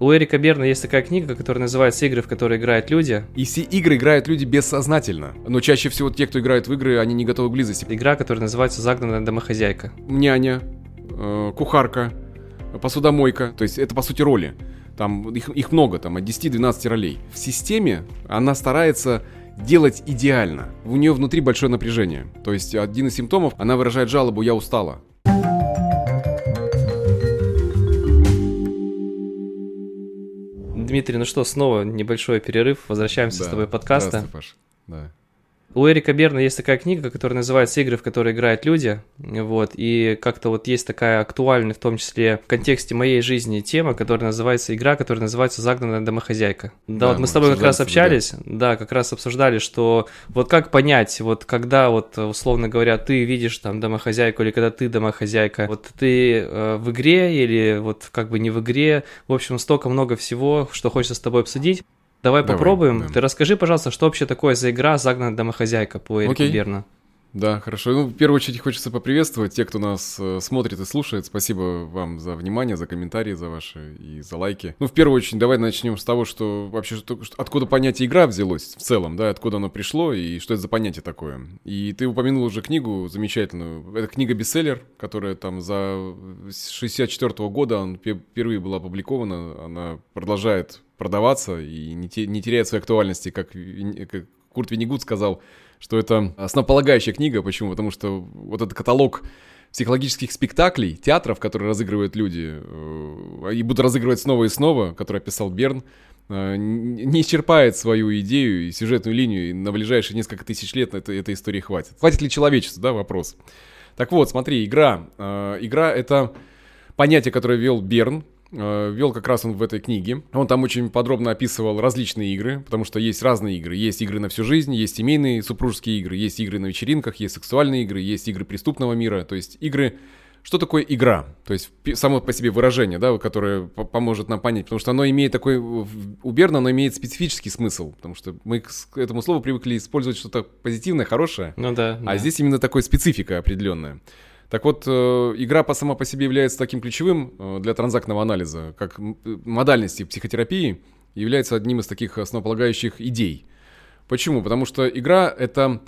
У Эрика Берна есть такая книга, которая называется «Игры, в которые играют люди». И все игры играют люди бессознательно. Но чаще всего те, кто играет в игры, они не готовы к близости. Игра, которая называется «Загнанная домохозяйка». Няня, э, кухарка, посудомойка. То есть это, по сути, роли. Там их, их много, там от 10-12 ролей. В системе она старается делать идеально. У нее внутри большое напряжение. То есть один из симптомов, она выражает жалобу «я устала». Дмитрий, ну что, снова небольшой перерыв. Возвращаемся Да. с тобой подкаста. Да. У Эрика Берна есть такая книга, которая называется «Игры, в которые играют люди». Вот, и как-то вот есть такая актуальная, в том числе в контексте моей жизни, тема, которая называется «Игра, которая называется «Загнанная домохозяйка». Да, Да, вот мы мы с тобой как раз общались, да, как раз обсуждали, что вот как понять, вот когда вот, условно говоря, ты видишь там домохозяйку или когда ты домохозяйка, вот ты э, в игре или вот как бы не в игре, в общем, столько много всего, что хочется с тобой обсудить. Давай, Давай, попробуем. да. Ты расскажи, пожалуйста, что вообще такое за игра «Загнанная домохозяйка» по Эрику Окей. Берна? Да, хорошо. Ну, в первую очередь хочется поприветствовать тех, кто нас э, смотрит и слушает. Спасибо вам за внимание, за комментарии, за ваши и за лайки. Ну, в первую очередь, давай начнем с того, что вообще что, что- откуда понятие игра взялось в целом, да, откуда оно пришло и что это за понятие такое. И ты упомянул уже книгу замечательную. Это книга-бестселлер, которая там за 64 года он пе- впервые была опубликована. Она продолжает продаваться и не, те- не теряет своей актуальности, как, как Курт Виннигуд сказал, что это основополагающая книга. Почему? Потому что вот этот каталог психологических спектаклей, театров, которые разыгрывают люди, э, и будут разыгрывать снова и снова, который описал Берн, э, не исчерпает свою идею и сюжетную линию, и на ближайшие несколько тысяч лет это, этой истории хватит. Хватит ли человечеству, да, вопрос. Так вот, смотри, игра. Э, Игра — это понятие, которое ввел Берн, э, ввел как раз он в этой книге. Он там очень подробно описывал различные игры, потому что есть разные игры. Есть игры на всю жизнь, есть семейные супружеские игры, есть игры на вечеринках, есть сексуальные игры, есть игры преступного мира. То есть игры... Что такое игра? То есть само по себе выражение, да, которое по- поможет нам понять, потому что оно имеет такой, у Берна оно имеет специфический смысл, потому что мы к этому слову привыкли использовать что-то позитивное, хорошее, Ну да. а да. здесь именно такой специфика определенная. Так вот, э, игра по сама по себе является таким ключевым э, для транзактного анализа, как э, модальности психотерапии, является одним из таких основополагающих идей. Почему? Потому что игра — это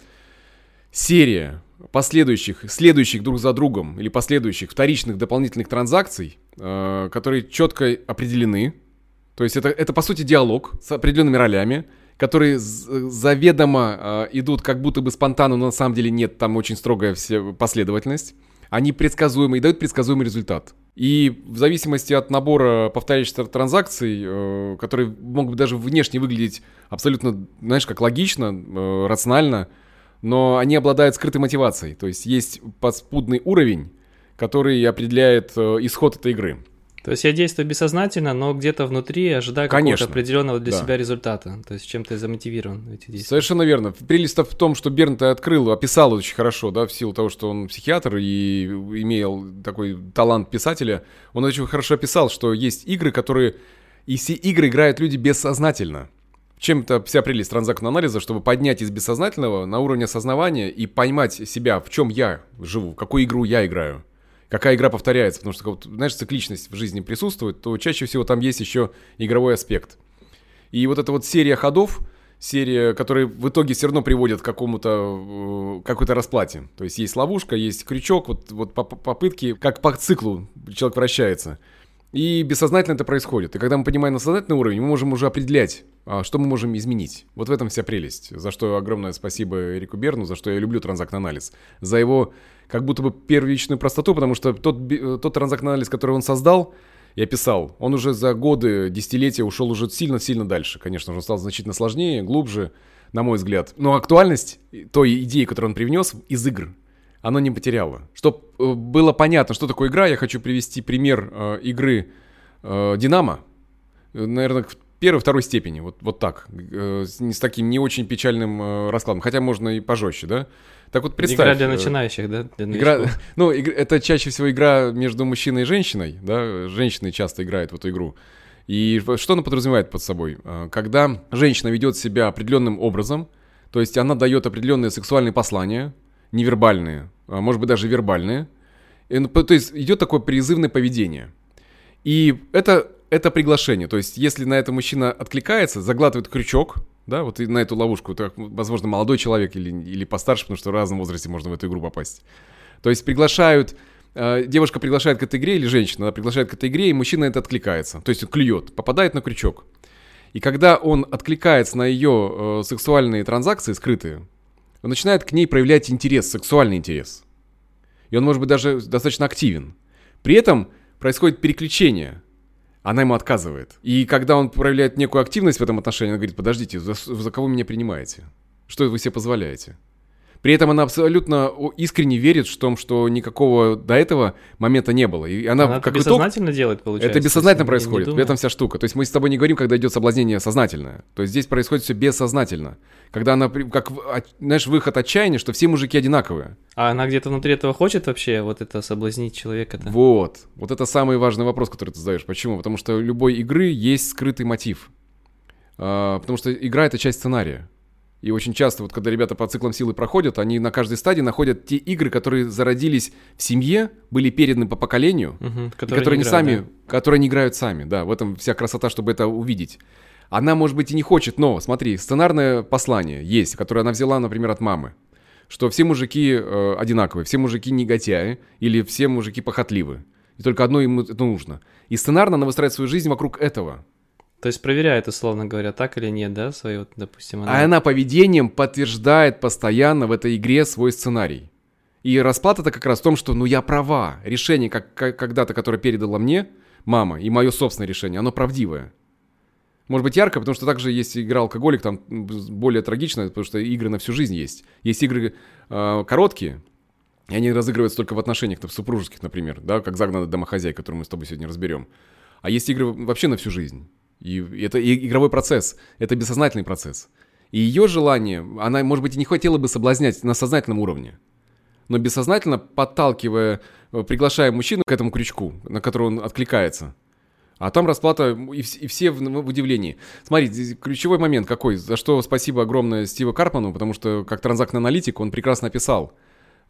серия последующих, следующих друг за другом или последующих вторичных дополнительных транзакций, которые четко определены. То есть это, это по сути диалог с определенными ролями, которые заведомо идут как будто бы спонтанно, но на самом деле нет, там очень строгая все последовательность. Они предсказуемы и дают предсказуемый результат. И в зависимости от набора повторяющихся транзакций, э, которые могут даже внешне выглядеть абсолютно, знаешь, как логично, э, рационально, но они обладают скрытой мотивацией. То есть есть подспудный уровень, который определяет э, исход этой игры. То есть я действую бессознательно, но где-то внутри ожидаю какого-то определенного для Да. себя результата. То есть чем ты замотивирован в эти действия. Совершенно верно. Прелесть в том, что Берн ты открыл, описал очень хорошо, да, в силу того, что он психиатр и имел такой талант писателя. Он очень хорошо описал, что есть игры, которые... И все игры играют люди бессознательно. Чем-то вся прелесть транзактного анализа, чтобы поднять из бессознательного на уровень осознавания и поймать себя, в чем я живу, какую игру я играю. Какая игра повторяется, потому что, знаешь, цикличность в жизни присутствует, то чаще всего там есть еще игровой аспект. И вот эта вот серия ходов, серия, которые в итоге все равно приводят к какому-то э, какой-то расплате. То есть есть ловушка, есть крючок, вот, вот по- по- попытки, как по циклу человек вращается. И бессознательно это происходит. И когда мы понимаем на сознательный уровень, мы можем уже определять, а, что мы можем изменить. Вот в этом вся прелесть. За что огромное спасибо Эрику Берну, за что я люблю транзактный анализ. За его как будто бы первичную простоту, потому что тот, э, тот транзактный анализ, который он создал, и описал, он уже за годы, десятилетия ушел уже сильно-сильно дальше. Конечно же, он стал значительно сложнее, глубже, на мой взгляд. Но актуальность той идеи, которую он привнес из игр, оно не потеряло. Чтобы было понятно, что такое игра, я хочу привести пример э, игры э, «Динамо». Э, Наверное, в первой, второй степени, вот, вот так. Э, с, таким не очень печальным э, раскладом. Хотя можно и пожестче, да? Так вот представь. Игра для э, начинающих, да? Для Игра, ну, иг- это чаще всего игра между мужчиной и женщиной, да, женщины часто играют в эту игру. И что она подразумевает под собой? А, Когда женщина ведет себя определенным образом, то есть она дает определенные сексуальные послания, невербальные, а может быть даже вербальные, ну, то есть идет такое призывное поведение. И это это приглашение. То есть, если на это мужчина откликается, заглатывает крючок, да, вот и на эту ловушку, то, возможно, молодой человек или, или постарше, потому что в разном возрасте можно в эту игру попасть. То есть приглашают, э, девушка приглашает к этой игре, или женщина она приглашает к этой игре, и мужчина это откликается. То есть клюет, попадает на крючок. И когда он откликается на ее э, сексуальные транзакции скрытые, он начинает к ней проявлять интерес, сексуальный интерес. И он может быть даже достаточно активен. При этом происходит переключение. Она ему отказывает. И когда он проявляет некую активность в этом отношении, она говорит, подождите, за, за кого меня принимаете? Что вы себе позволяете? При этом она абсолютно искренне верит в том, что никакого до этого момента не было. И она, она как это бессознательно итог, делает, получается. Это бессознательно происходит. В этом вся штука. То есть мы с тобой не говорим, когда идет соблазнение сознательное. То есть здесь происходит все бессознательно. Когда она, как, знаешь, выход отчаяния, что все мужики одинаковые. А она где-то внутри этого хочет вообще вот это соблазнить человека-то? Вот. Вот это самый важный вопрос, который ты задаешь. Почему? Потому что у любой игры есть скрытый мотив. А, потому что игра — это часть сценария. И очень часто, вот когда ребята по циклам силы проходят, они на каждой стадии находят те игры, которые зародились в семье, были переданы по поколению, угу, которые, которые не, играют, сами, да? которые не играют сами. Да, в этом вся красота, чтобы это увидеть. Она, может быть, и не хочет, но, смотри, сценарное послание есть, которое она взяла, например, от мамы. Что все мужики э, одинаковые, все мужики негодяи или все мужики похотливы. И только одно им это нужно. И сценарно она выстраивает свою жизнь вокруг этого. То есть проверяет, условно говоря, так или нет, да, свою, допустим, она... А она поведением подтверждает постоянно в этой игре свой сценарий. И расплата-то как раз в том, что, ну, я права. Решение, как, как когда-то, которое передала мне мама, и мое собственное решение, оно правдивое. Может быть, ярко, потому что также есть игра алкоголик, там более трагично, потому что игры на всю жизнь есть. Есть игры э, короткие, и они разыгрываются только в отношениях, там, супружеских, например, да, как загнанная домохозяйка, которую мы с тобой сегодня разберем. А есть игры вообще на всю жизнь. И это игровой процесс, это бессознательный процесс. И ее желание, она, может быть, и не хотела бы соблазнять на сознательном уровне, но бессознательно подталкивая, э, приглашая мужчину к этому крючку, на который он откликается. А там расплата, и, все в, в удивлении. Смотри, ключевой момент какой, за что спасибо огромное Стиву Карпану, потому что как транзактный аналитик он прекрасно описал.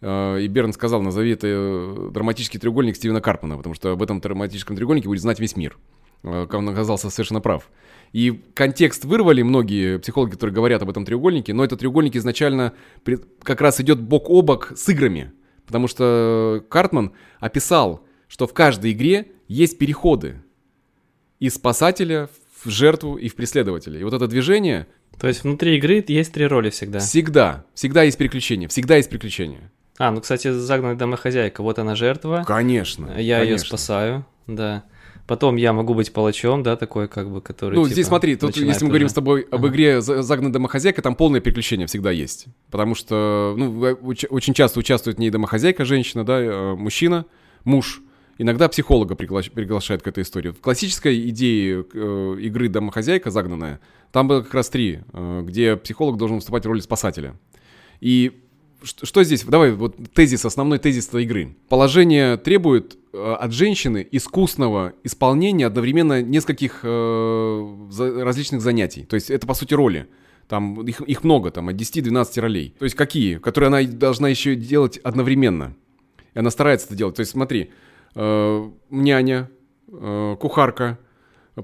Э, и Берн сказал, назови это э, драматический треугольник Стивена Карпана, потому что об этом драматическом треугольнике будет знать весь мир. Э, он оказался совершенно прав. И контекст вырвали многие психологи, которые говорят об этом треугольнике, но этот треугольник изначально как раз идет бок о бок с играми. Потому что Картман описал, что в каждой игре есть переходы из спасателя в жертву и в преследователя. И вот это движение... То есть внутри игры есть три роли всегда? Всегда. Всегда есть приключения. Всегда есть приключения. А, ну, кстати, загнанная домохозяйка. Вот она жертва. Конечно. Я конечно. ее спасаю, да. Потом я могу быть палачом, да, такой как бы, который. Ну, типа, здесь смотри, тут, если мы уже... говорим с тобой об игре «Загнанная домохозяйка», там полное приключение всегда есть. Потому что, ну, очень часто участвует не домохозяйка, женщина, да, а мужчина, муж. Иногда психолога пригла... приглашают к этой истории. В классической идее э, игры «Домохозяйка» загнанная, там было как раз три, э, где психолог должен выступать в роли спасателя. И что здесь? Давай, вот тезис, основной тезис этой игры. Положение требует э, от женщины искусного исполнения одновременно нескольких э, различных занятий. То есть это, по сути, роли. Там их, их много, там от 10-12 ролей. То есть какие? Которые она должна еще делать одновременно. И она старается это делать. То есть смотри, э, няня, э, кухарка,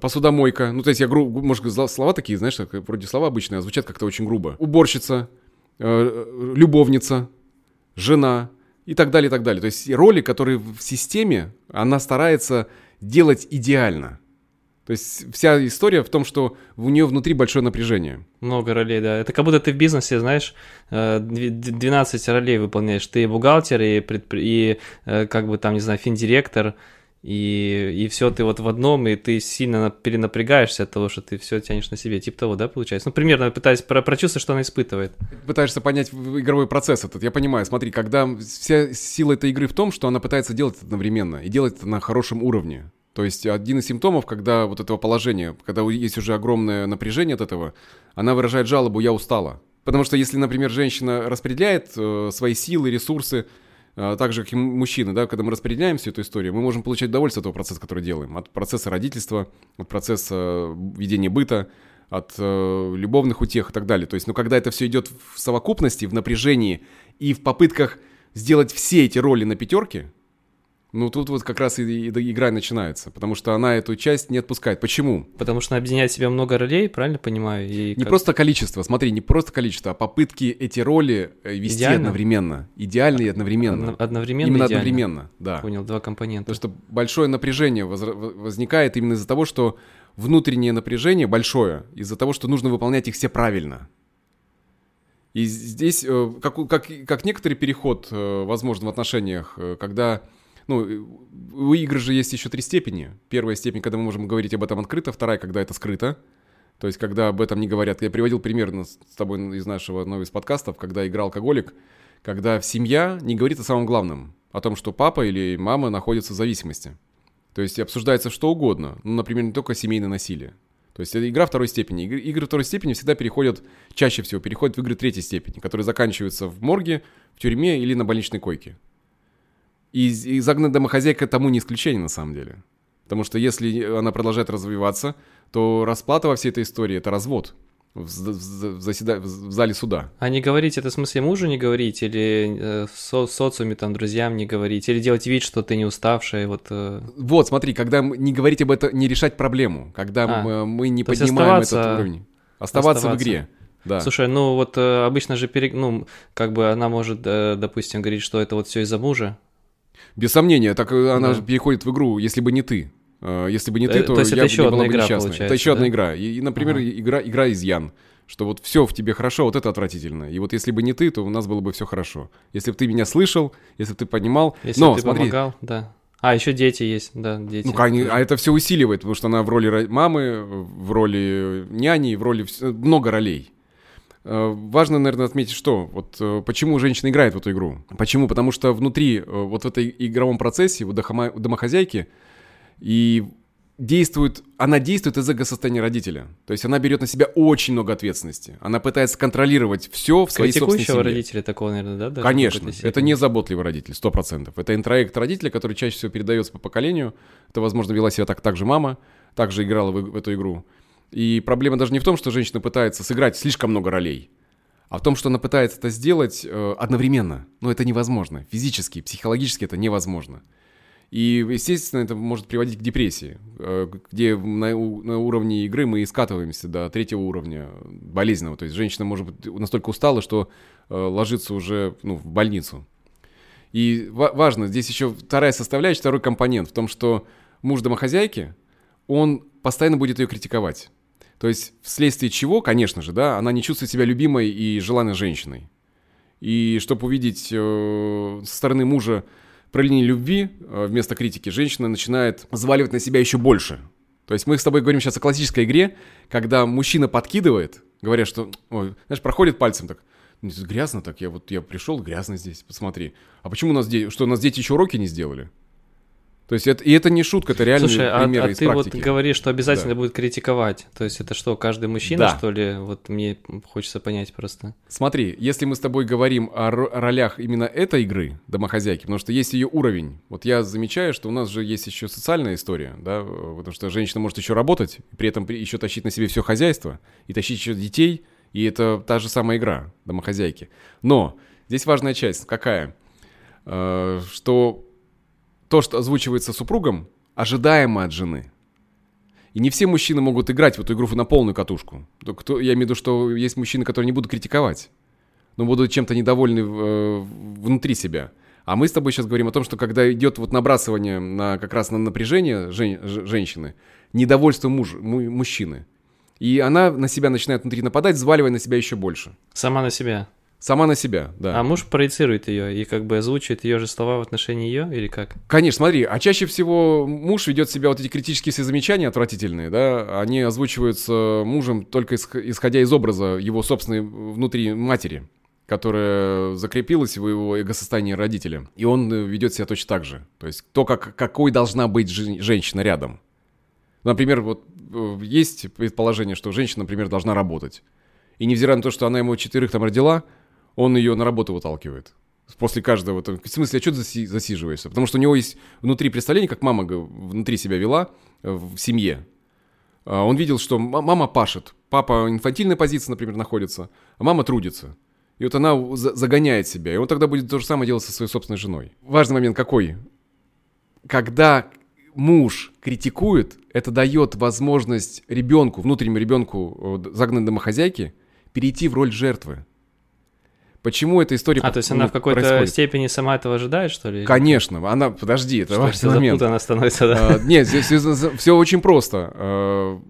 посудомойка. Ну, то есть я, гру... может, слова такие, знаешь, вроде слова обычные, а звучат как-то очень грубо. Уборщица, любовница, жена и так далее, и так далее. То есть роли, которые в системе, она старается делать идеально. То есть вся история в том, что у нее внутри большое напряжение. Много ролей, да. Это как будто ты в бизнесе, знаешь, 12 э, ролей выполняешь. Ты бухгалтер и, предпри... и э, как бы там, не знаю, финдиректор, и, и все ты вот в одном, и ты сильно перенапрягаешься от того, что ты все тянешь на себе. Типа того, да, получается? Ну, примерно пытаюсь про прочувствовать, что она испытывает. Пытаешься понять игровой процесс этот. Я понимаю, смотри, когда вся сила этой игры в том, что она пытается делать это одновременно, и делать это на хорошем уровне. То есть один из симптомов, когда вот этого положения, когда есть уже огромное напряжение от этого, она выражает жалобу «я устала». Потому что если, например, женщина распределяет э, свои силы, ресурсы, так же, как и мужчины, да, когда мы распределяем всю эту историю, мы можем получать удовольствие от того процесса, который делаем, от процесса родительства, от процесса э, ведения быта, от э, любовных утех и так далее. То есть, ну, когда это все идет в совокупности, в напряжении и в попытках сделать все эти роли на пятерке, Ну, тут вот как раз и, и, и игра начинается, потому что она эту часть не отпускает. Почему? Потому что она объединяет в себя много ролей, правильно понимаю? И Не как- просто количество, смотри, не просто количество, а попытки эти роли э, вести Идеально? одновременно. Идеально и одновременно. Одно- одновременно Именно идеально. одновременно, да. Понял, два компонента. Потому что большое напряжение возра- в- возникает именно из-за того, что внутреннее напряжение большое, из-за того, что нужно выполнять их все правильно. И здесь, э, как, как, как некоторый переход, э, возможно, в отношениях, когда, ну, у игр же есть еще три степени. Первая степень, когда мы можем говорить об этом открыто, вторая, когда это скрыто. То есть, когда об этом не говорят. Я приводил пример ну, с тобой из нашего одного из подкастов, когда играл алкоголик, когда семья не говорит о самом главном, о том, что папа или мама находятся в зависимости. То есть обсуждается что угодно, ну, например, не только семейное насилие. То есть это игра второй степени. Игры, игры второй степени всегда переходят, чаще всего переходят в игры третьей степени, которые заканчиваются в морге, в тюрьме или на больничной койке. И, и загнанная домохозяйка тому не исключение на самом деле. Потому что если она продолжает развиваться, то расплата во всей этой истории – это развод в, в заседа- в зале суда. А не говорить, это в смысле мужу не говорить, или э, в со- социуме, там, друзьям не говорить, или делать вид, что ты не уставшая, вот... э, Вот, смотри, когда не говорить об этом, не решать проблему, когда А, мы, мы не поднимаем оставаться- этот уровень. Оставаться, оставаться. в игре. Да. Слушай, ну вот э, обычно же, пере... ну, как бы она может, э, допустим, говорить, что это вот все из-за мужа. Без сомнения, так э, она Да. же переходит в игру, если бы не ты. Э, Если бы не ты, Э, то, то есть я, это еще я одна была бы получается, Это еще одна да? игра. И, и, например, Ага. игра, игра изъян. Что вот все в тебе хорошо, вот это отвратительно. И вот если бы не ты, то у нас было бы все хорошо. Если бы ты меня слышал, если бы ты понимал. Если Но ты смотри, помогал, да. А, еще дети есть, да, дети. ну, они- а это все усиливает, потому что она в роли ро- мамы, в роли няни, в роли много ролей. Э, Важно, наверное, отметить, что вот э, почему женщина играет в эту игру. Почему? Потому что внутри, э, вот в этой игровом процессе, у домохозяйки, и действует, она действует из эго-состояния родителя. То есть она берет на себя очень много ответственности. Она пытается контролировать все в своей собственной семье. родителя такого, наверное, да? даже Конечно, это не заботливый родитель, сто процентов. Это интроект родителя, который чаще всего передается по поколению. Это, возможно, вела себя так, так же мама, также играла в, в эту игру. И проблема даже не в том, что женщина пытается сыграть слишком много ролей, а в том, что она пытается это сделать э, одновременно. Но это невозможно. Физически, психологически это невозможно. И, естественно, это может приводить к депрессии, э, где на, у- на уровне игры мы и скатываемся до третьего уровня болезненного. То есть женщина может быть настолько устала, что э, ложится уже ну, в больницу. И ва- важно, здесь еще вторая составляющая, второй компонент в том, что муж домохозяйки, он постоянно будет ее критиковать. То есть вследствие чего, конечно же, да, она не чувствует себя любимой и желанной женщиной. И чтобы увидеть э, со стороны мужа проявление любви э, вместо критики, женщина начинает взваливать на себя еще больше. То есть мы с тобой говорим сейчас о классической игре, когда мужчина подкидывает, говоря, что, ой, знаешь, проходит пальцем так, «Ну, грязно так, я вот я пришел, грязно здесь, посмотри. А почему у нас дети, что у нас дети еще уроки не сделали? То есть это, и это не шутка, это реальные Слушай, а, примеры а из ты вот практики. говоришь, что обязательно Да. будет критиковать. То есть это что, каждый мужчина, Да. что ли? Вот мне хочется понять просто. Смотри, если мы с тобой говорим о ро- ролях именно этой игры, домохозяйки, потому что есть ее уровень. Вот я замечаю, что у нас же есть еще социальная история, да, потому что женщина может еще работать, при этом еще тащить на себе все хозяйство, и тащить еще детей, и это та же самая игра домохозяйки. Но здесь важная часть какая? Э, Что то, что озвучивается супругом, ожидаемо от жены. И не все мужчины могут играть в эту игру на полную катушку. То Кто, я имею в виду, что есть мужчины, которые не будут критиковать, но будут чем-то недовольны э, внутри себя. А мы с тобой сейчас говорим о том, что когда идет вот набрасывание на как раз на напряжение жен- женщины, недовольство муж, му- мужчины, и она на себя начинает внутри нападать, взваливая на себя еще больше. Сама на себя. Сама на себя, да. А муж проецирует ее и как бы озвучивает ее же слова в отношении ее, или как? Конечно, смотри, а чаще всего муж ведет себя, вот эти критические все замечания отвратительные, да, они озвучиваются мужем только исх- исходя из образа его собственной внутри матери, которая закрепилась в его эго-состоянии родителя. И он э, ведет себя точно так же. То есть то, как, какой должна быть жен- женщина рядом. Например, вот э, есть предположение, что женщина, например, должна работать. И невзирая на то, что она ему четверых там родила, он ее на работу выталкивает. После каждого. там, В смысле, а что ты заси- засиживаешься? Потому что у него есть внутри представление, как мама внутри себя вела э, в семье. А, Он видел, что мама пашет, папа инфантильной позиции, например, находится, а мама трудится. И вот она за- загоняет себя. И он тогда будет то же самое делать со своей собственной женой. Важный момент какой? когда муж критикует, это дает возможность ребенку, внутреннему ребенку э, загнанной домохозяйки, перейти в роль жертвы. Почему эта история А, то есть она ну, в какой-то происходит? степени сама этого ожидает, что ли? Конечно, она, подожди, это Что важный все момент. запутанно становится, да? А, Нет, здесь все очень просто. А,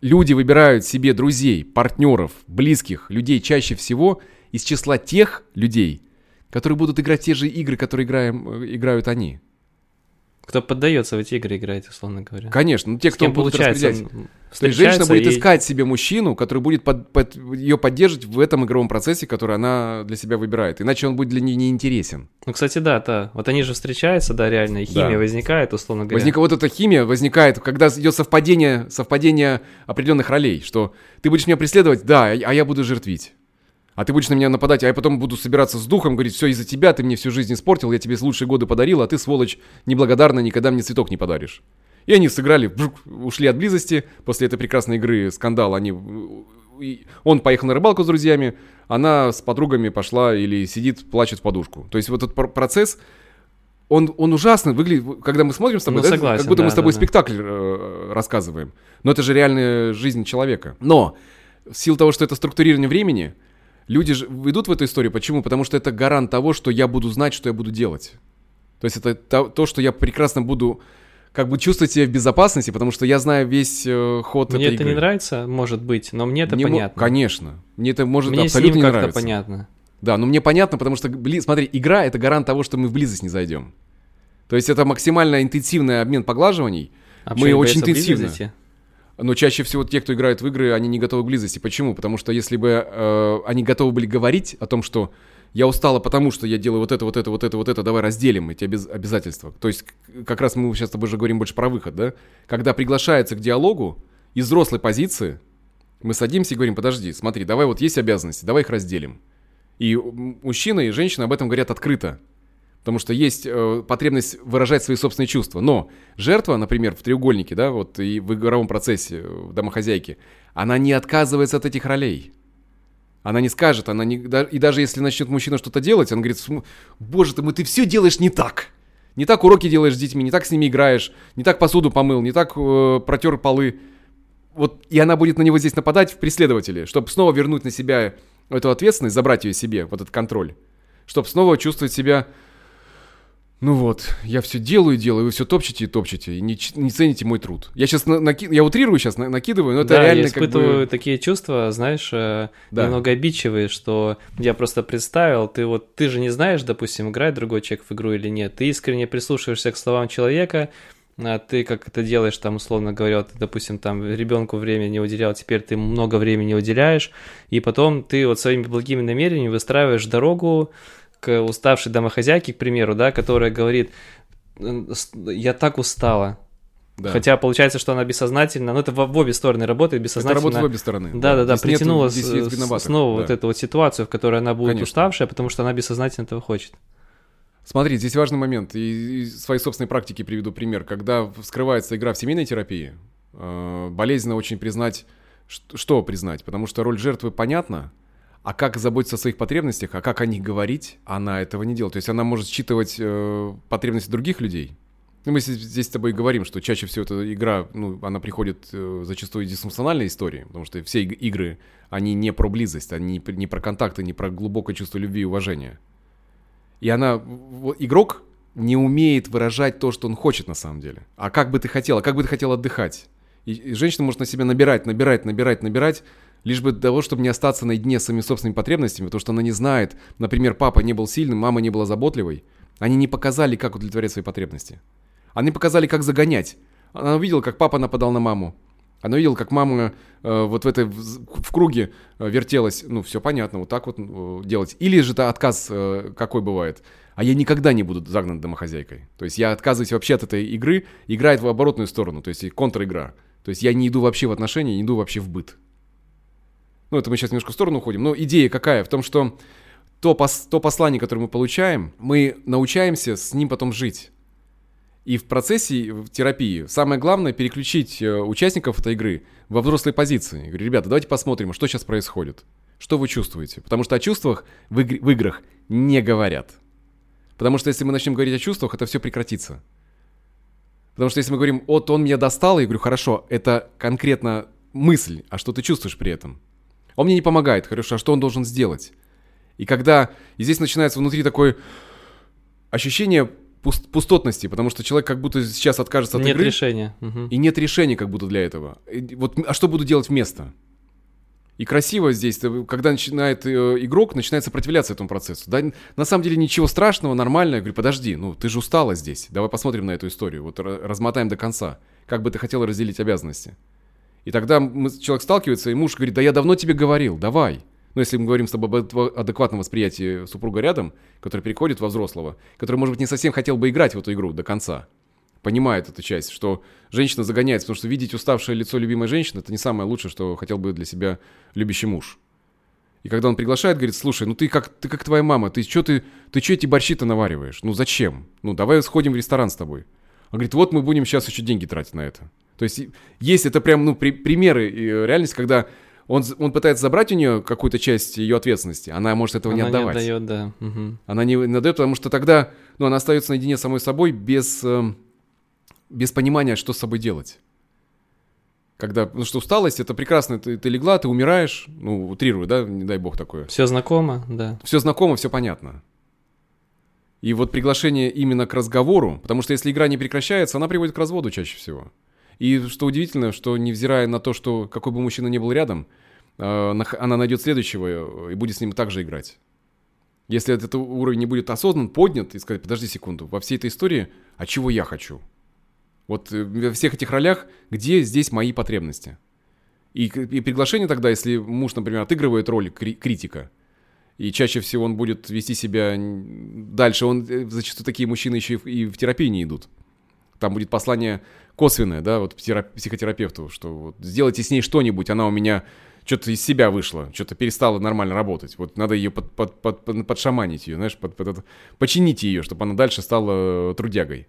Люди выбирают себе друзей, партнеров, близких, людей чаще всего из числа тех людей, которые будут играть те же игры, которые играем, э, играют они. Кто поддается в эти игры играет, условно говоря. Конечно, ну те, С кто будут получается, распределять. М, То есть женщина будет и- искать себе мужчину, который будет под, под- ее поддерживать в этом игровом процессе, который она для себя выбирает. Иначе он будет для нее неинтересен. Ну, кстати, да, да. Вот они же встречаются, да, реально, и химия Да. возникает, условно говоря. Возник, вот эта химия возникает, когда идет совпадение, совпадение определенных ролей, что ты будешь меня преследовать, да, а я буду жертвить. А ты будешь на меня нападать, а я потом буду собираться с духом, говорить, все из-за тебя, ты мне всю жизнь испортил, я тебе лучшие годы подарил, а ты, сволочь, неблагодарна, никогда мне цветок не подаришь. И они сыграли, вжук, ушли от близости, после этой прекрасной игры «Скандал», они... Он поехал на рыбалку с друзьями, она с подругами пошла или сидит, плачет в подушку. То есть вот этот пр- процесс, он, он ужасно выглядит, когда мы смотрим с тобой, Ну, да, согласен, как будто мы да, с тобой да, спектакль э, рассказываем. Но это же реальная жизнь человека. Но в силу того, что это структурирование времени, люди же идут в эту историю. Почему? Потому что это гарант того, что я буду знать, что я буду делать. То есть это то, то, что я прекрасно буду как бы чувствовать себя в безопасности, потому что я знаю весь э, ход Мне этой это игры. не нравится, может быть, но мне это Мне понятно. Конечно. Мне это может Мне с абсолютно ним не как-то нравиться. понятно. Да, но мне понятно, потому что, бли- смотри, игра — это гарант того, что мы в близость не зайдем. То есть это максимально интенсивный обмен поглаживаний, А Мы очень интенсивно. близости? но чаще всего те, кто играет в игры, они не готовы к близости. Почему? Потому что если бы э, они готовы были говорить о том, что я устала, потому что я делаю вот это, вот это, вот это, вот это, давай разделим эти обяз- обязательства. То есть как раз мы сейчас с тобой же говорим больше про выход, да? Когда приглашается к диалогу из взрослой позиции, мы садимся и говорим, подожди, смотри, давай вот есть обязанности, давай их разделим. И мужчина и женщина об этом говорят открыто. Потому что есть э, потребность выражать свои собственные чувства. Но жертва, например, в треугольнике, да, вот и в игровом процессе э, в домохозяйке, она не отказывается от этих ролей. Она не скажет, она не, и даже если начнет мужчина что-то делать, он говорит, «См- боже ты мой, ты все делаешь не так. Не так уроки делаешь с детьми, не так с ними играешь, не так посуду помыл, не так э, протер полы. Вот, и она будет на него здесь нападать в преследователе, чтобы снова вернуть на себя эту ответственность, забрать ее себе, вот этот контроль. Чтобы снова чувствовать себя, ну вот, я все делаю, делаю, вы все топчете и топчете, и не, не цените мой труд. Я сейчас я утрирую сейчас, накидываю, но это да, реально я как испытываю бы... такие чувства, знаешь, э, Да. немного обидчивые, что я просто представил, ты вот, ты же не знаешь, допустим, играет другой человек в игру или нет, ты искренне прислушиваешься к словам человека, а ты как это делаешь, там, условно говоря, ты, допустим, там, ребенку время не уделял, теперь ты много времени уделяешь, и потом ты вот своими благими намерениями выстраиваешь дорогу к уставшей домохозяйке, к примеру, да, которая говорит, «М, с- я так устала, да. Хотя получается, что она бессознательно, ну это в, в обе стороны работает, это бессознательно. работает в обе стороны. Да, да, да, Здесь притянула здесь с- снова да. вот эту вот ситуацию, в которой она будет Конечно. уставшая, потому что она бессознательно этого хочет. Смотри, здесь важный момент. И из своей собственной практики приведу пример. Когда вскрывается игра в семейной терапии, э, болезненно очень признать, что признать, потому что роль жертвы понятна, а как заботиться о своих потребностях, а как о них говорить, она этого не делает. То есть она может считывать э, потребности других людей. Ну, мы здесь, с тобой говорим, что чаще всего эта игра, ну, она приходит э, зачастую дисфункциональной истории, потому что все иг- игры, они не про близость, они не про контакты, не про глубокое чувство любви и уважения. И она, вот игрок не умеет выражать то, что он хочет на самом деле. А как бы ты хотел, а как бы ты хотел отдыхать? И, и женщина может на себя набирать, набирать, набирать, набирать, лишь бы того, чтобы не остаться наедине с своими собственными потребностями, потому что она не знает, например, папа не был сильным, мама не была заботливой, они не показали, как удовлетворять свои потребности. Они показали, как загонять. Она увидела, как папа нападал на маму. Она увидела, как мама э, вот в этой в, круге э, вертелась. Ну, все понятно, вот так вот э, делать. Или же это отказ э, какой бывает. А я никогда не буду загнан домохозяйкой. То есть я отказываюсь вообще от этой игры, играет в оборотную сторону, то есть контр-игра. То есть я не иду вообще в отношения, не иду вообще в быт. Ну, это мы сейчас немножко в сторону уходим. Но идея какая? В том, что то, пос- то послание, которое мы получаем, мы научаемся с ним потом жить. И в процессе в терапии самое главное переключить э, участников этой игры во взрослые позиции. Я говорю, ребята, давайте посмотрим, что сейчас происходит. Что вы чувствуете? Потому что о чувствах в, игр- в играх не говорят. Потому что если мы начнем говорить о чувствах, это все прекратится. Потому что если мы говорим, вот он меня достал, я говорю, хорошо, это конкретно мысль, а что ты чувствуешь при этом? Он мне не помогает, хорошо, а что он должен сделать? И когда... И здесь начинается внутри такое ощущение пуст, пустотности, потому что человек как будто сейчас откажется от нет игры. решения. Мгм. И нет решения как будто для этого. И вот, а что буду делать вместо? И красиво здесь, э, когда начинает э, игрок, начинает сопротивляться этому процессу. Да, на самом деле ничего страшного, нормально. Я говорю, подожди, ну ты же устала здесь. Давай посмотрим на эту историю. Вот ра- размотаем до конца. Как бы ты хотел разделить обязанности. И тогда человек сталкивается, и муж говорит, да я давно тебе говорил, давай. Но если мы говорим с тобой об адеква- адекватном восприятии супруга рядом, который переходит во взрослого, который, может быть, не совсем хотел бы играть в эту игру до конца, понимает эту часть, что женщина загоняется, потому что видеть уставшее лицо любимой женщины это не самое лучшее, что хотел бы для себя любящий муж. И когда он приглашает, говорит, слушай, ну ты как, ты как твоя мама, ты что ты, ты что эти борщи-то навариваешь? Ну зачем? Ну давай сходим в ресторан с тобой. Он говорит, вот мы будем сейчас еще деньги тратить на это. То есть есть это прям, ну, при- примеры э, реальность, когда он, он пытается забрать у нее какую-то часть ее ответственности, она может этого не Она отдавать. отдает, да. Мгм. Она не, не отдает, потому что тогда ну, она остается наедине с самой собой без, эм, без понимания, что с собой делать. Когда, ну что усталость, это прекрасно, ты, ты легла, ты умираешь, ну, утрирую, да, не дай бог такое. Все знакомо, да. Все знакомо, все понятно. И вот приглашение именно к разговору, потому что если игра не прекращается, она приводит к разводу чаще всего. И что удивительно, что невзирая на то, что какой бы мужчина ни был рядом, э, она найдет следующего э, и будет с ним также играть. Если этот уровень не будет осознан, поднят, и сказать, подожди секунду, во всей этой истории, а чего я хочу? Вот э, во всех этих ролях, где здесь мои потребности? И, и приглашение тогда, если муж, например, отыгрывает роль кри- критика, и чаще всего он будет вести себя дальше, он э, зачастую такие мужчины еще и в, терапии не идут. Там будет послание косвенное, да, вот психотера- психотерапевту, что вот сделайте с ней что-нибудь, она у меня что-то из себя вышла, что-то перестала нормально работать. Вот надо ее под, под, под, под- подшаманить ее, знаешь, под, под это- починить ее, чтобы она дальше стала э, трудягой.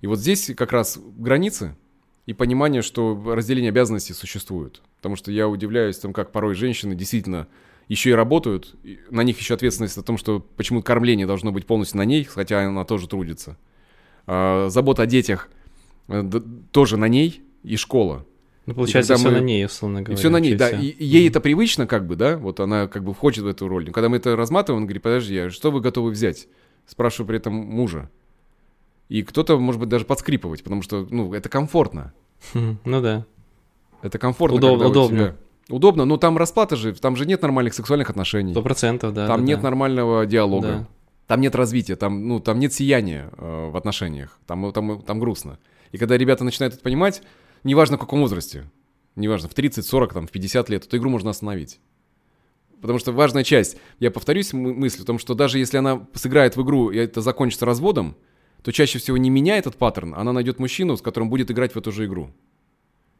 И вот здесь как раз границы и понимание, что разделение обязанностей существует. Потому что я удивляюсь, там, как порой женщины действительно еще и работают, и на них еще ответственность о том, что почему кормление должно быть полностью на ней, хотя она тоже трудится. А, забота о детях э, тоже на ней и школа. Ну, получается, все мы- на ней, условно И говоря. все на ней, да. всё. И, и ей это привычно, как бы, да, вот она как бы входит в эту роль. Но когда мы это разматываем, он говорит, подожди, а что вы готовы взять? Спрашиваю при этом мужа. И кто-то, может быть, даже подскрипывать, потому что, ну, это комфортно. Хм, Ну да. Это комфортно. Удоб- удобно. тебя- Удобно, но там расплата же, там же нет нормальных сексуальных отношений. Сто процентов, да. там да, нет да. нормального диалога. Да. Там нет развития, там, ну, там нет сияния э, в отношениях. Там, там, там грустно. И когда ребята начинают это понимать, неважно в каком возрасте, неважно, в 30, 40, там, в 50 лет, эту игру можно остановить. Потому что важная часть, я повторюсь мы- мысль о том, что даже если она сыграет в игру, и это закончится разводом, то чаще всего не меняя этот паттерн, она найдет мужчину, с которым будет играть в эту же игру.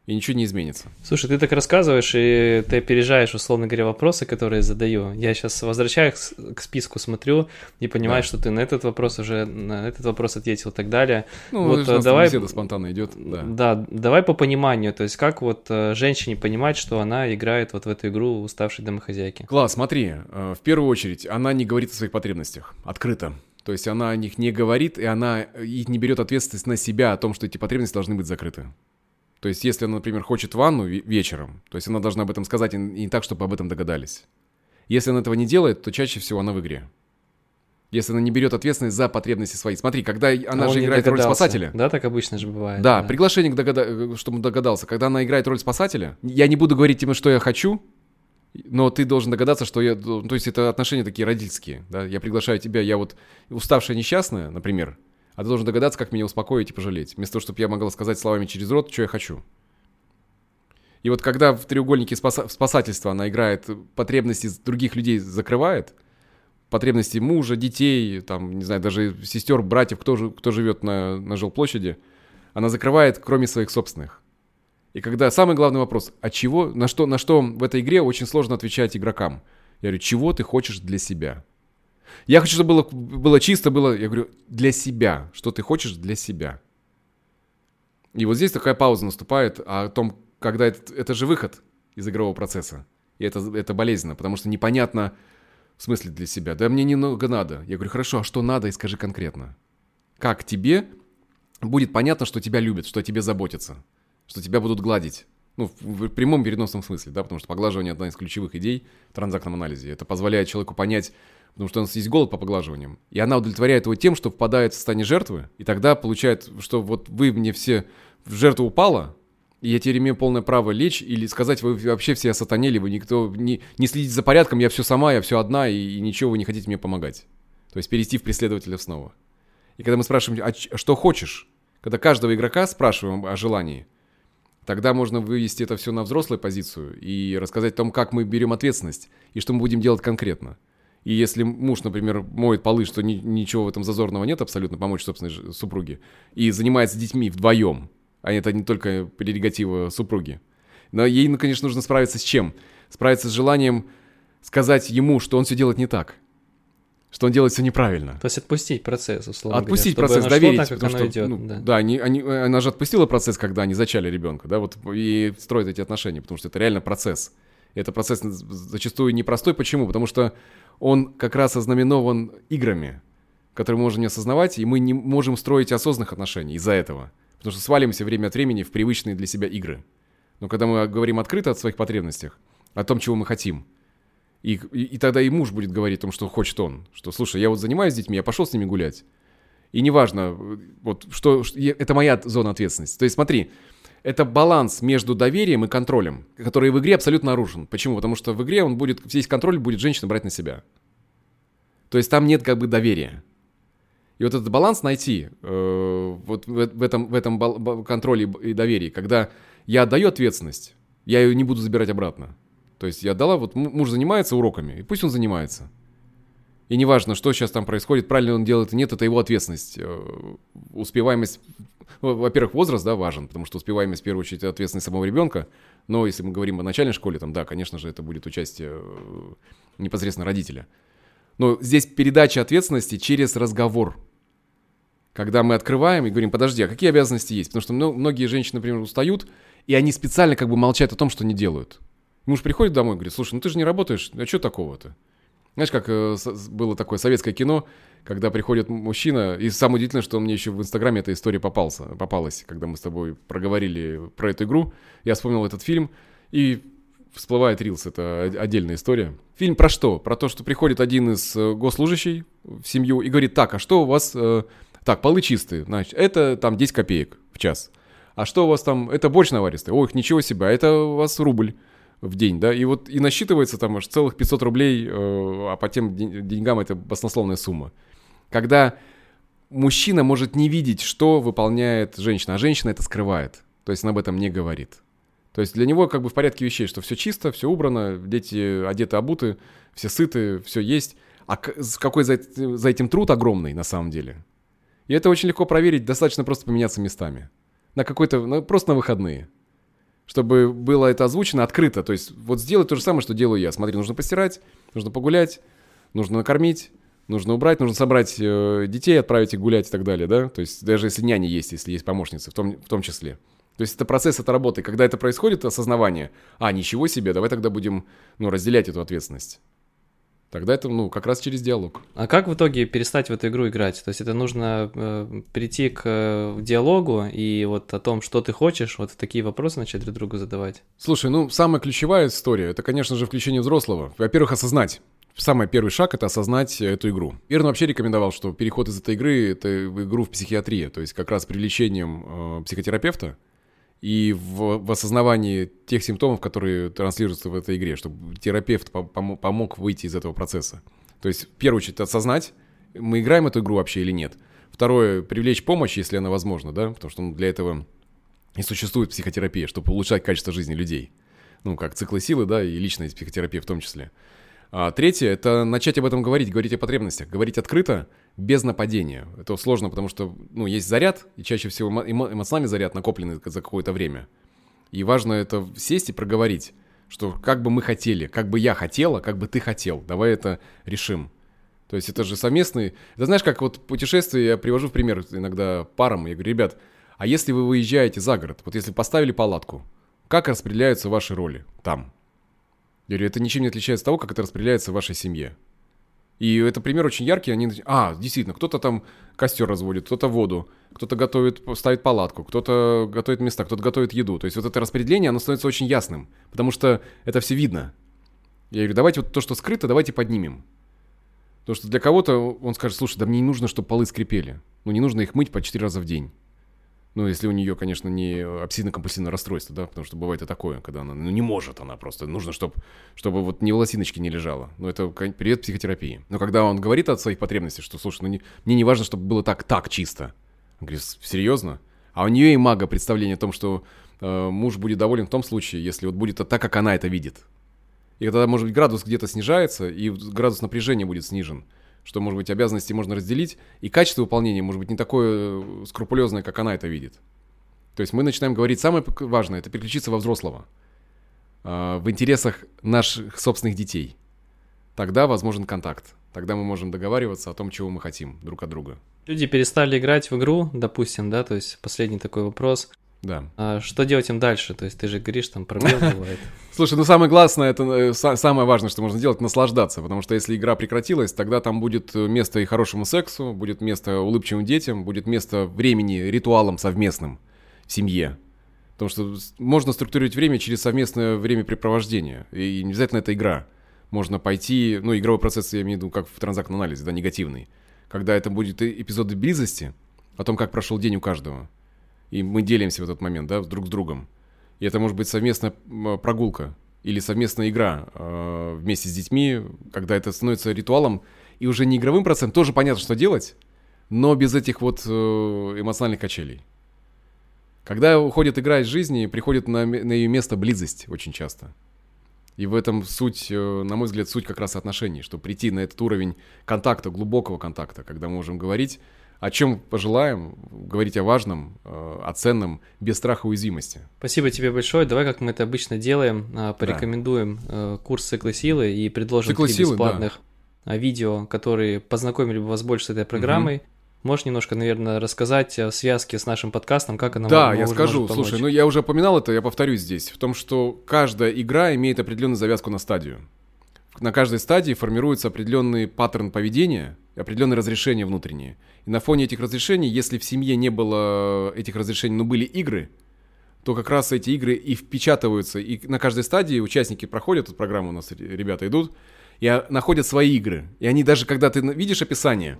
И ничего не изменится. Слушай, ты так рассказываешь, и ты опережаешь, условно говоря, вопросы, которые я задаю. Я сейчас возвращаюсь к списку, смотрю и понимаю, Да. что ты на этот вопрос уже, на этот вопрос ответил и так далее. Ну, Вот, у нас давай- беседа спонтанно идет. Да. Да, давай по пониманию, то есть как вот э, женщине понимать, что она играет вот в эту игру уставшей домохозяйки? Класс, смотри, э, в первую очередь, она не говорит о своих потребностях открыто. То есть она о них не говорит, и она э, и не берет ответственность на себя о том, что эти потребности должны быть закрыты. То есть если она, например, хочет ванну ве- вечером, то есть она должна об этом сказать и не так, чтобы об этом догадались. Если она этого не делает, то чаще всего она в игре. Если она не берет ответственность за потребности свои. Смотри, когда она А же играет роль спасателя. Да, так обычно же бывает. Да, приглашение, к догада- э, чтобы он догадался. Когда она играет роль спасателя, я не буду говорить тебе, что я хочу, но ты должен догадаться, что я... То есть это отношения такие родительские. Да? Я приглашаю тебя, я вот уставшая несчастная, например, а ты должен догадаться, как меня успокоить и пожалеть. Вместо того, чтобы я могла сказать словами через рот, что я хочу. И вот когда в треугольнике спаса- спасательства она играет потребности других людей, закрывает, потребности мужа, детей, там, не знаю, даже сестер, братьев, кто, же, кто живет на, на жилплощади, она закрывает, кроме своих собственных. И когда самый главный вопрос, а чего, на что, на что в этой игре очень сложно отвечать игрокам. Я говорю, чего ты хочешь для себя? Я хочу, чтобы было, было чисто, было, я говорю, для себя. Что ты хочешь для себя? И вот здесь такая пауза наступает о том, когда это, это же выход из игрового процесса. И это, это болезненно, потому что непонятно, в смысле для себя. Да мне немного надо. Я говорю, хорошо, а что надо, и скажи конкретно. Как тебе будет понятно, что тебя любят, что о тебе заботятся, что тебя будут гладить. Ну, в прямом переносном смысле, да, потому что поглаживание одна из ключевых идей в транзактном анализе. Это позволяет человеку понять, потому что у нас есть голод по поглаживаниям. И она удовлетворяет его тем, что впадает в состояние жертвы, и тогда получает, что вот вы мне все в жертву упала, и я теперь имею полное право лечь или сказать, вы вообще все сатанели, вы никто не, не следите за порядком, я все сама, я все одна, и, и ничего вы не хотите мне помогать. То есть перейти в преследователя снова. И когда мы спрашиваем, а что хочешь, когда каждого игрока спрашиваем о желании, тогда можно вывести это все на взрослую позицию и рассказать о том, как мы берем ответственность и что мы будем делать конкретно. И если муж, например, моет полы, что ни, ничего в этом зазорного нет абсолютно, помочь собственной супруге, и занимается детьми вдвоем, а это не только прерогатива супруги. Но ей, ну, конечно, нужно справиться с чем? Справиться с желанием сказать ему, что он все делает не так. Что он делает все неправильно. То есть отпустить процесс, условно Отпустить говоря, процесс, доверить. Так, потому что, идет, ну, да, да они, они, она же отпустила процесс, когда они зачали ребенка, да, вот и строят эти отношения, потому что это реально процесс. И это процесс зачастую непростой. Почему? Потому что он как раз ознаменован играми, которые мы можем не осознавать, и мы не можем строить осознанных отношений из-за этого. Потому что свалимся время от времени в привычные для себя игры. Но когда мы говорим открыто о своих потребностях, о том, чего мы хотим, и, и, и тогда и муж будет говорить о том, что хочет он. Что, слушай, я вот занимаюсь с детьми, я пошел с ними гулять. И неважно, вот что, что это моя зона ответственности. То есть смотри, это баланс между доверием и контролем, который в игре абсолютно нарушен. Почему? Потому что в игре он будет, весь контроль будет женщина брать на себя. То есть там нет как бы доверия. И вот этот баланс найти э, вот в, в этом, в этом контроле и доверии, когда я отдаю ответственность, я ее не буду забирать обратно. То есть я отдала, вот муж занимается уроками, и пусть он занимается. И неважно, что сейчас там происходит, правильно он делает или нет, это его ответственность. Э, успеваемость, во-первых, возраст, да, важен, потому что успеваемость, в первую очередь, ответственность самого ребенка. Но если мы говорим о начальной школе, там, да, конечно же, это будет участие э, непосредственно родителя. Но здесь передача ответственности через разговор – когда мы открываем и говорим, подожди, а какие обязанности есть? Потому что многие женщины, например, устают, и они специально как бы молчат о том, что не делают. Муж приходит домой и говорит, слушай, ну ты же не работаешь, а что такого-то? Знаешь, как э, было такое советское кино, когда приходит мужчина, и самое удивительное, что мне еще в Инстаграме эта история попался, попалась, когда мы с тобой проговорили про эту игру, я вспомнил этот фильм, и всплывает Рилс, это отдельная история. Фильм про что? Про то, что приходит один из э, госслужащих в семью и говорит, так, а что у вас э, так, полы чистые, значит, это там 10 копеек в час. А что у вас там, это борщ наваристый? Ой, ничего себе, а это у вас рубль в день, да, и вот и насчитывается там аж целых 500 рублей, э, а по тем деньгам это баснословная сумма. Когда мужчина может не видеть, что выполняет женщина, а женщина это скрывает, то есть она об этом не говорит. То есть для него как бы в порядке вещей, что все чисто, все убрано, дети одеты, обуты, все сыты, все есть. А какой за, за этим труд огромный на самом деле? И это очень легко проверить, достаточно просто поменяться местами. На какой-то, ну, просто на выходные. Чтобы было это озвучено открыто. То есть вот сделать то же самое, что делаю я. Смотри, нужно постирать, нужно погулять, нужно накормить, нужно убрать, нужно собрать э, детей, отправить их гулять и так далее, да? То есть даже если няни есть, если есть помощницы в том, в том числе. То есть это процесс, это работы. Когда это происходит, осознавание, а, ничего себе, давай тогда будем, ну, разделять эту ответственность. Тогда это, ну, как раз через диалог. А как в итоге перестать в эту игру играть? То есть это нужно э, прийти к э, диалогу и вот о том, что ты хочешь, вот такие вопросы начать друг другу задавать? Слушай, ну, самая ключевая история, это, конечно же, включение взрослого. Во-первых, осознать. Самый первый шаг — это осознать эту игру. Ирн вообще рекомендовал, что переход из этой игры — это игру в психиатрии, то есть как раз привлечением э, психотерапевта, и в, в осознавании тех симптомов, которые транслируются в этой игре, чтобы терапевт пом- помог выйти из этого процесса. То есть, в первую очередь, осознать, мы играем эту игру вообще или нет. Второе, привлечь помощь, если она возможна, да, потому что ну, для этого и существует психотерапия, чтобы улучшать качество жизни людей. Ну, как циклы силы, да, и личная психотерапия в том числе. А третье — это начать об этом говорить, говорить о потребностях, говорить открыто, без нападения. Это сложно, потому что, ну, есть заряд, и чаще всего эмо- эмоциональный заряд накопленный за какое-то время. И важно это сесть и проговорить, что как бы мы хотели, как бы я хотела, как бы ты хотел, давай это решим. То есть это же совместный... Это знаешь, как вот путешествие, я привожу в пример иногда парам, я говорю, ребят, а если вы выезжаете за город, вот если поставили палатку, как распределяются ваши роли там? Я говорю, это ничем не отличается от того, как это распределяется в вашей семье. И это пример очень яркий. Они, а, действительно, кто-то там костер разводит, кто-то воду, кто-то готовит, ставит палатку, кто-то готовит места, кто-то готовит еду. То есть вот это распределение, оно становится очень ясным, потому что это все видно. Я говорю, давайте вот то, что скрыто, давайте поднимем. Потому что для кого-то он скажет, слушай, да мне не нужно, чтобы полы скрипели. Ну, не нужно их мыть по 4 раза в день. Ну, если у нее, конечно, не обсессивно-компульсивное расстройство, да, потому что бывает и такое, когда она, ну, не может она просто, нужно, чтобы, чтобы вот ни волосиночки не лежало. Ну, это привет психотерапии. Но когда он говорит о своих потребностях, что, слушай, ну, не, мне не важно, чтобы было так, так чисто. Он говорит, серьезно? А у нее и мага представление о том, что э, муж будет доволен в том случае, если вот будет так, как она это видит. И тогда, может быть, градус где-то снижается, и градус напряжения будет снижен. Что, может быть, обязанности можно разделить, и качество выполнения может быть не такое э, скрупулезное, как она это видит. То есть мы начинаем говорить, самое важное, это переключиться во взрослого. Э, в интересах наших собственных детей. Тогда возможен контакт. Тогда мы можем договариваться о том, чего мы хотим друг от друга. Люди перестали играть в игру, допустим, да, то есть последний такой вопрос. Да. А что делать им дальше? То есть ты же говоришь, там пробел бывает. Слушай, ну самое главное, это э, самое важное, что можно делать, наслаждаться. Потому что если игра прекратилась, тогда там будет э, место и хорошему сексу, будет место улыбчивым детям, будет место времени, ритуалам совместным в семье. Потому что можно структурировать время через совместное времяпрепровождение. И не обязательно это игра. Можно пойти, ну, игровой процесс, я имею в виду, как в транзактном анализе, да, негативный. Когда это будет эпизоды близости, о том, как прошел день у каждого – и мы делимся в этот момент, да, друг с другом. И это может быть совместная прогулка или совместная игра э, вместе с детьми, когда это становится ритуалом и уже не игровым процессом, тоже понятно, что делать, но без этих вот э, эмоциональных качелей. Когда уходит игра из жизни, приходит на, на ее место близость очень часто. И в этом суть, э, на мой взгляд, суть как раз отношений, что прийти на этот уровень контакта, глубокого контакта, когда мы можем говорить о чем пожелаем, говорить о важном, э, о ценном, без страха уязвимости. Спасибо тебе большое. Давай, как мы это обычно делаем, э, порекомендуем да. курс «Циклы силы» и предложим три бесплатных да. видео, которые познакомили бы вас больше с этой программой. Угу. Можешь немножко, наверное, рассказать о связке с нашим подкастом, как она Да, я скажу. Слушай, ну я уже упоминал это, я повторюсь здесь, в том, что каждая игра имеет определенную завязку на стадию. На каждой стадии формируется определенный паттерн поведения, определенные разрешения внутренние. И на фоне этих разрешений, если в семье не было этих разрешений, но были игры, то как раз эти игры и впечатываются. И на каждой стадии участники проходят, тут программа у нас ребята идут, и находят свои игры. И они даже, когда ты видишь описание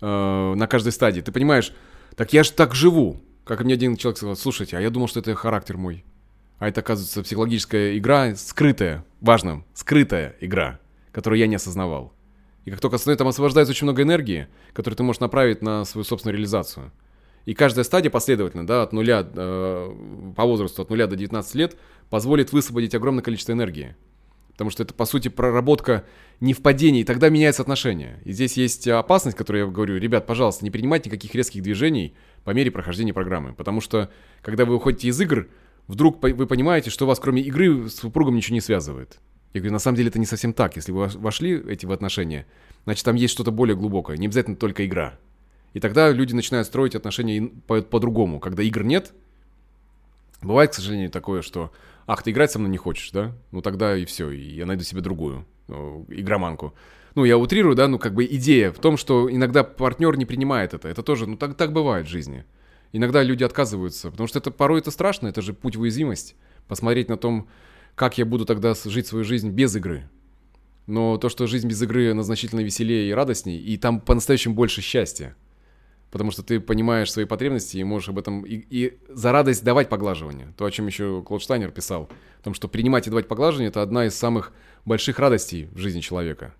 э, на каждой стадии, ты понимаешь, так я же так живу. Как мне один человек сказал, слушайте, а я думал, что это характер мой. А это, оказывается, психологическая игра, скрытая, важно, скрытая игра, которую я не осознавал. И как только там освобождается очень много энергии, которую ты можешь направить на свою собственную реализацию. И каждая стадия последовательно, да, от нуля, э, по возрасту от нуля до 19 лет, позволит высвободить огромное количество энергии. Потому что это, по сути, проработка не в падении, и тогда меняется отношение. И здесь есть опасность, которую я говорю, ребят, пожалуйста, не принимайте никаких резких движений по мере прохождения программы. Потому что, когда вы уходите из игр, вдруг вы понимаете, что вас кроме игры с супругом ничего не связывает. Я говорю, на самом деле это не совсем так. Если вы вошли эти в отношения, значит там есть что-то более глубокое, не обязательно только игра. И тогда люди начинают строить отношения по-другому. По Когда игр нет, бывает, к сожалению, такое, что «Ах, ты играть со мной не хочешь, да? Ну тогда и все, и я найду себе другую ну, игроманку». Ну, я утрирую, да, ну как бы идея в том, что иногда партнер не принимает это. Это тоже, ну так, так бывает в жизни. Иногда люди отказываются, потому что это порой это страшно, это же путь в уязвимость. Посмотреть на том, как я буду тогда жить свою жизнь без игры. Но то, что жизнь без игры, она значительно веселее и радостней, и там по-настоящему больше счастья. Потому что ты понимаешь свои потребности и можешь об этом и, и за радость давать поглаживание. То, о чем еще Клод Штайнер писал. О том, что принимать и давать поглаживание – это одна из самых больших радостей в жизни человека.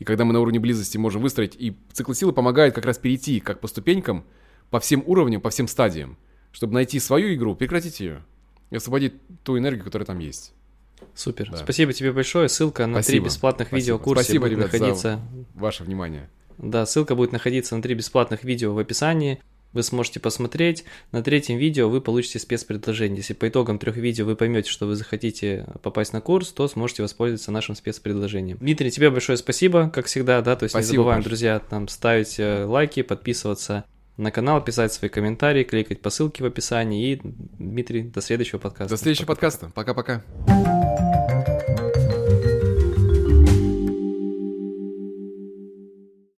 И когда мы на уровне близости можем выстроить, и цикл силы помогает как раз перейти как по ступенькам, по всем уровням, по всем стадиям, чтобы найти свою игру, прекратить ее и освободить ту энергию, которая там есть. Супер. Да. Спасибо тебе большое. Ссылка на три бесплатных Спасибо. видеокурса Спасибо, будет ребят, находиться. За ваше внимание. Да, ссылка будет находиться на три бесплатных видео в описании. Вы сможете посмотреть. На третьем видео вы получите спецпредложение. Если по итогам трех видео вы поймете, что вы захотите попасть на курс, то сможете воспользоваться нашим спецпредложением. Дмитрий, тебе большое спасибо, как всегда, да, то есть спасибо, не забываем, Паш. друзья, там ставить э, лайки, подписываться на канал, писать свои комментарии, кликать по ссылке в описании. И, Дмитрий, до следующего подкаста. До следующего подкаста. Пока-пока.